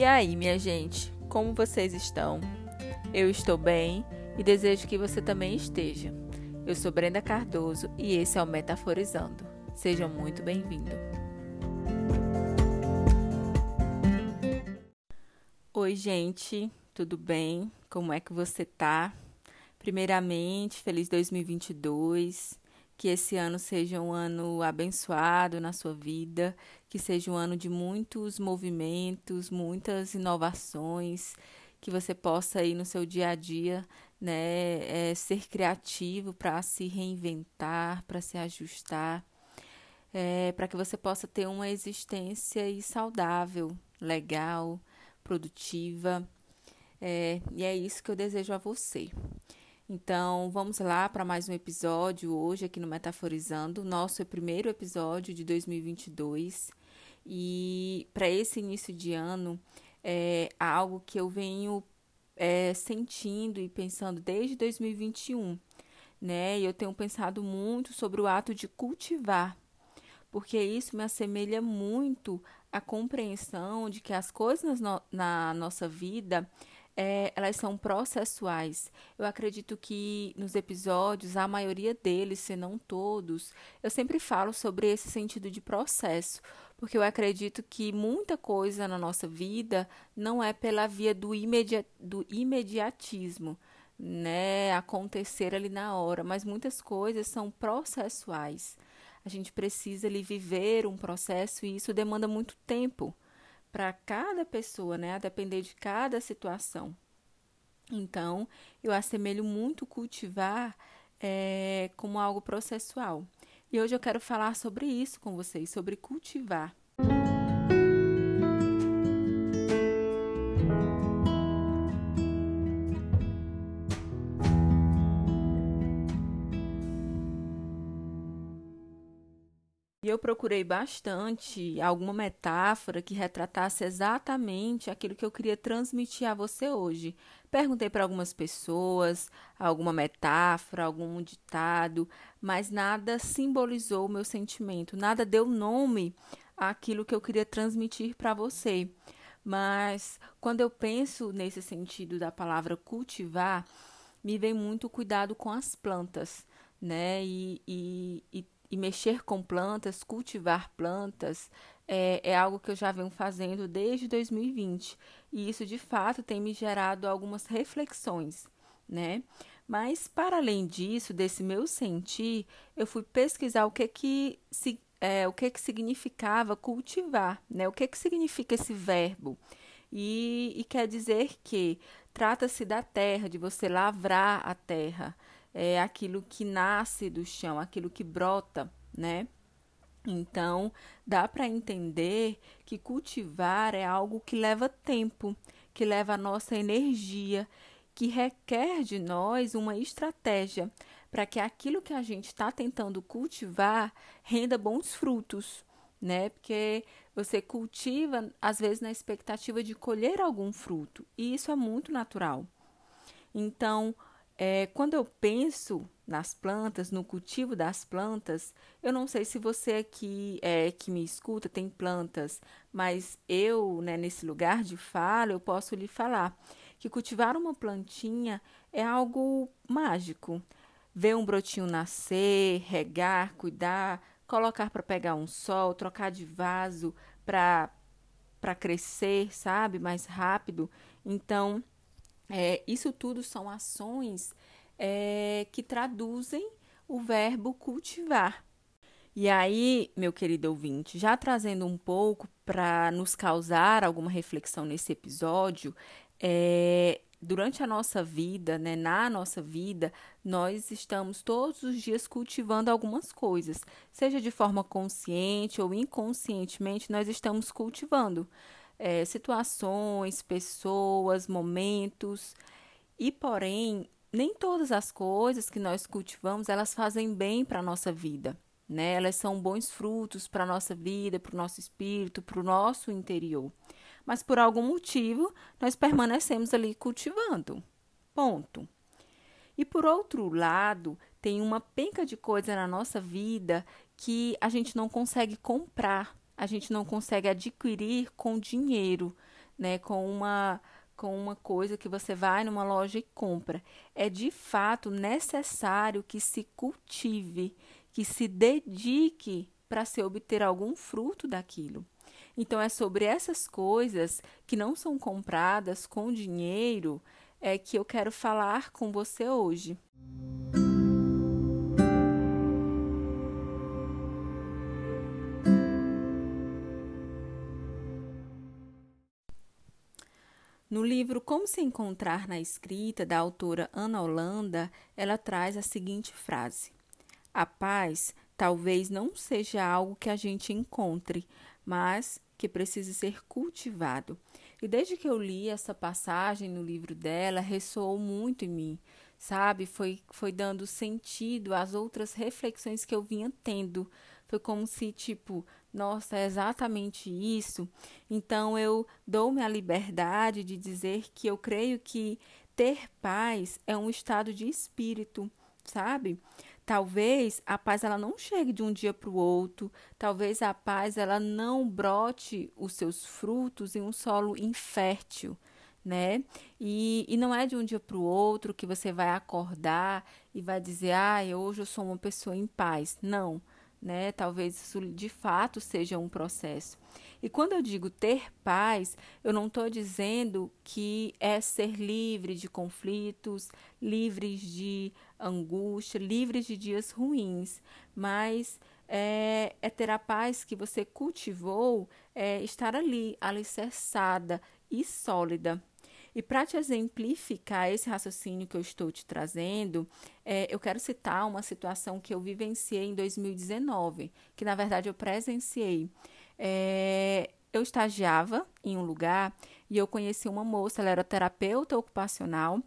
E aí, minha gente, como vocês estão? Eu estou bem e desejo que você também esteja. Eu sou Brenda Cardoso e esse é o Metaforizando. Seja muito bem-vindo. Oi, gente, tudo bem? Como é que você tá? Primeiramente, feliz 2022. Que esse ano seja um ano abençoado na sua vida, que seja um ano de muitos movimentos, muitas inovações, que você possa aí no seu dia a dia, né, é, ser criativo para se reinventar, para se ajustar, é, para que você possa ter uma existência saudável, legal, produtiva. É, e é isso que eu desejo a você. Então, vamos lá para mais um episódio hoje aqui no Metaforizando, nosso primeiro episódio de 2022. E para esse início de ano, é algo que eu venho é, sentindo e pensando desde 2021, né? E eu tenho pensado muito sobre o ato de cultivar, porque isso me assemelha muito à compreensão de que as coisas no, na nossa vida é, elas são processuais. Eu acredito que nos episódios, a maioria deles, se não todos, eu sempre falo sobre esse sentido de processo, porque eu acredito que muita coisa na nossa vida não é pela via do, do imediatismo, né, acontecer ali na hora, mas muitas coisas são processuais. A gente precisa ali viver um processo e isso demanda muito tempo para cada pessoa, né? A depender de cada situação. Então, eu assemelho muito cultivar é, como algo processual. E hoje eu quero falar sobre isso com vocês, sobre cultivar. Eu procurei bastante alguma metáfora que retratasse exatamente aquilo que eu queria transmitir a você hoje. Perguntei para algumas pessoas alguma metáfora, algum ditado, mas nada simbolizou o meu sentimento, nada deu nome àquilo que eu queria transmitir para você. Mas quando eu penso nesse sentido da palavra cultivar, me vem muito cuidado com as plantas, né? E, e, e e mexer com plantas, cultivar plantas, é, é, algo que eu já venho fazendo desde 2020. E isso, de fato, tem me gerado algumas reflexões, né? Mas, para além disso, desse meu sentir, eu fui pesquisar o que que, é, o que, que significava cultivar, né? O que, que significa esse verbo. E, e quer dizer que trata-se da terra, de você lavrar a terra, é aquilo que nasce do chão, aquilo que brota, né? Então, dá para entender que cultivar é algo que leva tempo, que leva a nossa energia, que requer de nós uma estratégia para que aquilo que a gente está tentando cultivar renda bons frutos, né? Porque você cultiva, às vezes, na expectativa de colher algum fruto, e isso é muito natural. Então, é, quando eu penso nas plantas, no cultivo das plantas, eu não sei se você aqui é, que me escuta tem plantas, mas eu, né, nesse lugar de fala, eu posso lhe falar que cultivar uma plantinha é algo mágico. Ver um brotinho nascer, regar, cuidar, colocar para pegar um sol, trocar de vaso para crescer, sabe, mais rápido. Então, é, isso tudo são ações é, que traduzem o verbo cultivar. E aí, meu querido ouvinte, já trazendo um pouco para nos causar alguma reflexão nesse episódio, é, durante a nossa vida, né, na nossa vida, nós estamos todos os dias cultivando algumas coisas, seja de forma consciente ou inconscientemente, nós estamos cultivando é, situações, pessoas, momentos. E, porém, nem todas as coisas que nós cultivamos, elas fazem bem para a nossa vida. Né? Elas são bons frutos para a nossa vida, para o nosso espírito, para o nosso interior. Mas por algum motivo, nós permanecemos ali cultivando. Ponto. E por outro lado, tem uma penca de coisa na nossa vida que a gente não consegue comprar, a gente não consegue adquirir com dinheiro, né, com uma com uma coisa que você vai numa loja e compra. É de fato necessário que se cultive, que se dedique para se obter algum fruto daquilo. Então é sobre essas coisas que não são compradas com dinheiro é que eu quero falar com você hoje. No livro Como se encontrar na escrita, da autora Ana Holanda, ela traz a seguinte frase: A paz talvez não seja algo que a gente encontre, mas que precise ser cultivado. E desde que eu li essa passagem no livro dela, ressoou muito em mim, sabe? Foi, foi dando sentido às outras reflexões que eu vinha tendo. Foi como se, tipo, nossa, é exatamente isso. Então eu dou-me a liberdade de dizer que eu creio que ter paz é um estado de espírito, sabe? Talvez a paz ela não chegue de um dia para o outro, talvez a paz ela não brote os seus frutos em um solo infértil, né? E, e não é de um dia para o outro que você vai acordar e vai dizer, ah, hoje eu sou uma pessoa em paz. Não né? Talvez isso de fato seja um processo. E quando eu digo ter paz, eu não estou dizendo que é ser livre de conflitos, livres de angústia, livres de dias ruins, mas é, é ter a paz que você cultivou, é estar ali, alicerçada e sólida. E para te exemplificar esse raciocínio que eu estou te trazendo, é, eu quero citar uma situação que eu vivenciei em 2019, que na verdade eu presenciei. É, eu estagiava em um lugar e eu conheci uma moça, ela era terapeuta ocupacional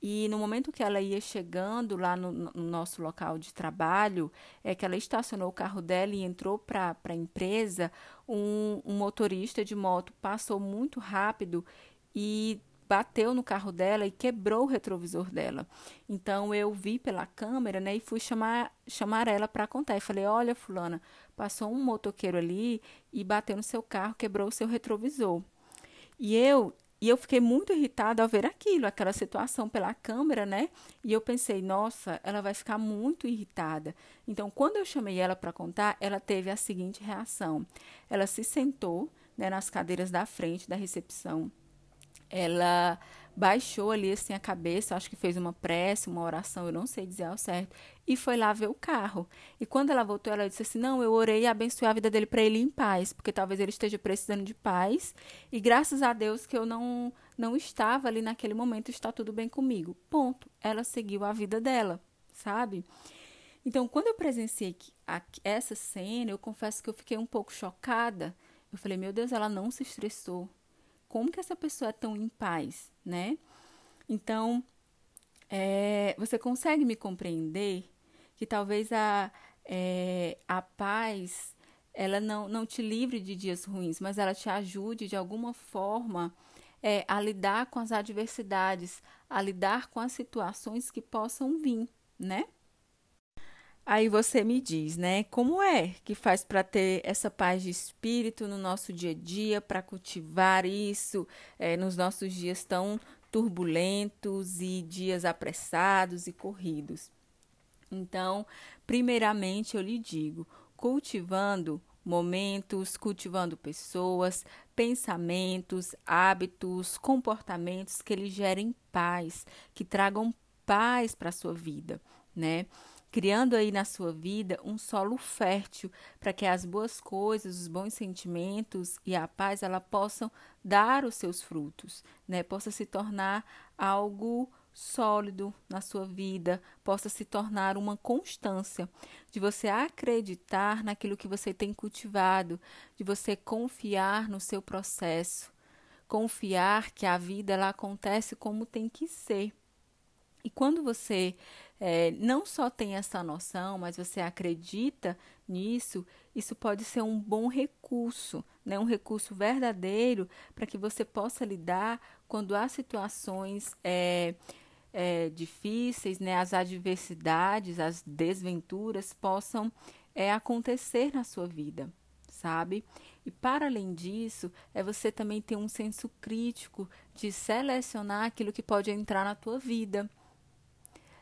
e no momento que ela ia chegando lá no, no, nosso local de trabalho, é que ela estacionou o carro dela e entrou para a empresa, um, um motorista de moto passou muito rápido e bateu no carro dela e quebrou o retrovisor dela. Então eu vi pela câmera, né, e fui chamar chamar ela para contar. E falei: "Olha, fulana, passou um motoqueiro ali e bateu no seu carro, quebrou o seu retrovisor". E eu e eu fiquei muito irritada ao ver aquilo, aquela situação pela câmera, né? E eu pensei, nossa, ela vai ficar muito irritada. Então, quando eu chamei ela para contar, ela teve a seguinte reação: ela se sentou né, nas cadeiras da frente da recepção ela baixou ali assim a cabeça, acho que fez uma prece, uma oração, eu não sei dizer ao certo, e foi lá ver o carro. E quando ela voltou, ela disse assim: "Não, eu orei e abençoei a vida dele para ele em paz, porque talvez ele esteja precisando de paz, e graças a Deus que eu não não estava ali naquele momento, está tudo bem comigo". Ponto. Ela seguiu a vida dela, sabe? Então, quando eu presenciei essa cena, eu confesso que eu fiquei um pouco chocada. Eu falei: "Meu Deus, ela não se estressou como que essa pessoa é tão em paz, né? Então, é, você consegue me compreender que talvez a, é, a paz ela não, não te livre de dias ruins, mas ela te ajude de alguma forma é, a lidar com as adversidades, a lidar com as situações que possam vir, né? Aí você me diz, né? Como é que faz para ter essa paz de espírito no nosso dia a dia, para cultivar isso é, nos nossos dias tão turbulentos e dias apressados e corridos? Então, primeiramente eu lhe digo, cultivando momentos, cultivando pessoas, pensamentos, hábitos, comportamentos que lhe gerem paz, que tragam paz para a sua vida, né? Criando aí na sua vida um solo fértil para que as boas coisas, os bons sentimentos e a paz ela possam dar os seus frutos, né? Possa se tornar algo sólido na sua vida, possa se tornar uma constância de você acreditar naquilo que você tem cultivado, de você confiar no seu processo, confiar que a vida ela acontece como tem que ser. E quando você é, não só tem essa noção, mas você acredita nisso, isso pode ser um bom recurso, né? um recurso verdadeiro para que você possa lidar quando há situações é, é, difíceis, né? as adversidades, as desventuras possam é, acontecer na sua vida, sabe? E para além disso, é você também ter um senso crítico de selecionar aquilo que pode entrar na tua vida.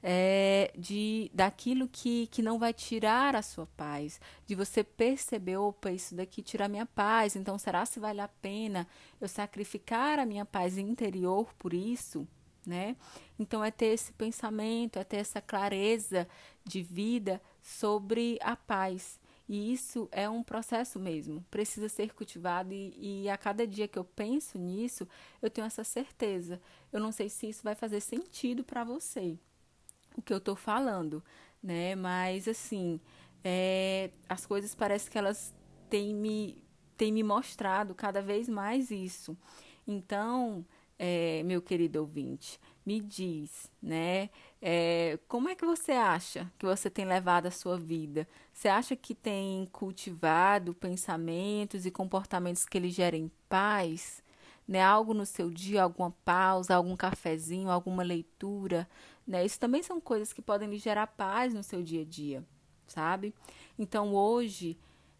É, de daquilo que, que não vai tirar a sua paz, de você perceber, opa, isso daqui tira a minha paz, então será se vale a pena eu sacrificar a minha paz interior por isso? Né? Então é ter esse pensamento, é ter essa clareza de vida sobre a paz. E isso é um processo mesmo, precisa ser cultivado, e, e, a cada dia que eu penso nisso, eu tenho essa certeza. Eu não sei se isso vai fazer sentido para você, o que eu estou falando, né? Mas, assim, é, as coisas parecem que elas têm me, têm me mostrado cada vez mais isso. Então, é, meu querido ouvinte, me diz, né? É, como é que você acha que você tem levado a sua vida? Você acha que tem cultivado pensamentos e comportamentos que lhe gerem paz? Né? Algo no seu dia, alguma pausa, algum cafezinho, alguma leitura, né? Isso também são coisas que podem lhe gerar paz no seu dia a dia, sabe? Então hoje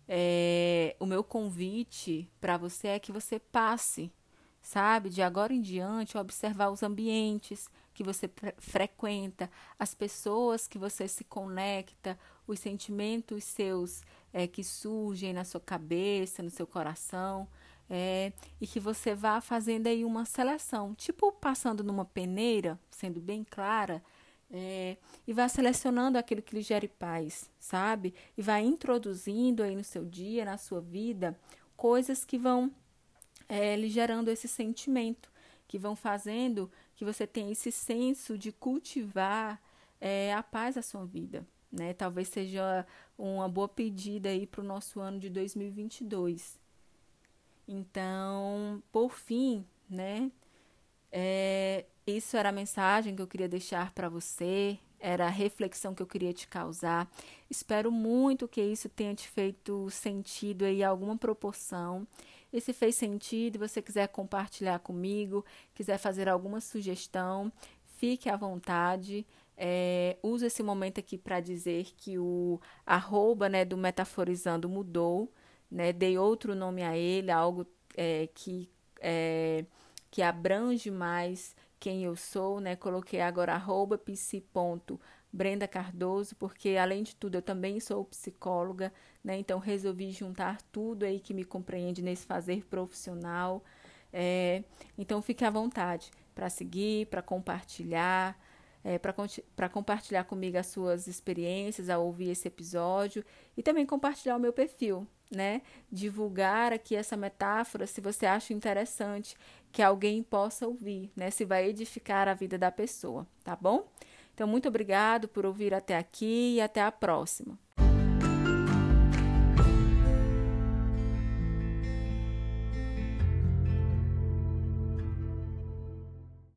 é, o meu convite para você é que você passe sabe? De agora em diante, observar os ambientes que você frequenta, as pessoas que você se conecta, os sentimentos seus é, que surgem na sua cabeça, no seu coração, é, e que você vá fazendo aí uma seleção, tipo passando numa peneira, sendo bem clara, é, e vá selecionando aquilo que lhe gere paz, sabe? E vai introduzindo aí no seu dia, na sua vida, coisas que vão é, lhe gerando esse sentimento, que vão fazendo que você tenha esse senso de cultivar é, a paz à sua vida. Né? Talvez seja uma boa pedida aí para o nosso ano de 2022. Então, por fim, né? É, isso era a mensagem que eu queria deixar para você, era a reflexão que eu queria te causar. Espero muito que isso tenha te feito sentido aí alguma proporção. E se fez sentido você quiser compartilhar comigo, quiser fazer alguma sugestão, fique à vontade. É, uso esse momento aqui para dizer que o arroba né, do Metaforizando mudou, né, dei outro nome a ele, algo é, que, é, que abrange mais quem eu sou, né? Coloquei agora arroba psi.com Brenda Cardoso, porque além de tudo eu também sou psicóloga, né? Então resolvi juntar tudo aí que me compreende nesse fazer profissional. É, então fique à vontade para seguir, para compartilhar, é, para compartilhar comigo as suas experiências ao ouvir esse episódio e também compartilhar o meu perfil, né? Divulgar aqui essa metáfora se você acha interessante que alguém possa ouvir, né? Se vai edificar a vida da pessoa, tá bom? Então, muito obrigado por ouvir até aqui e até a próxima.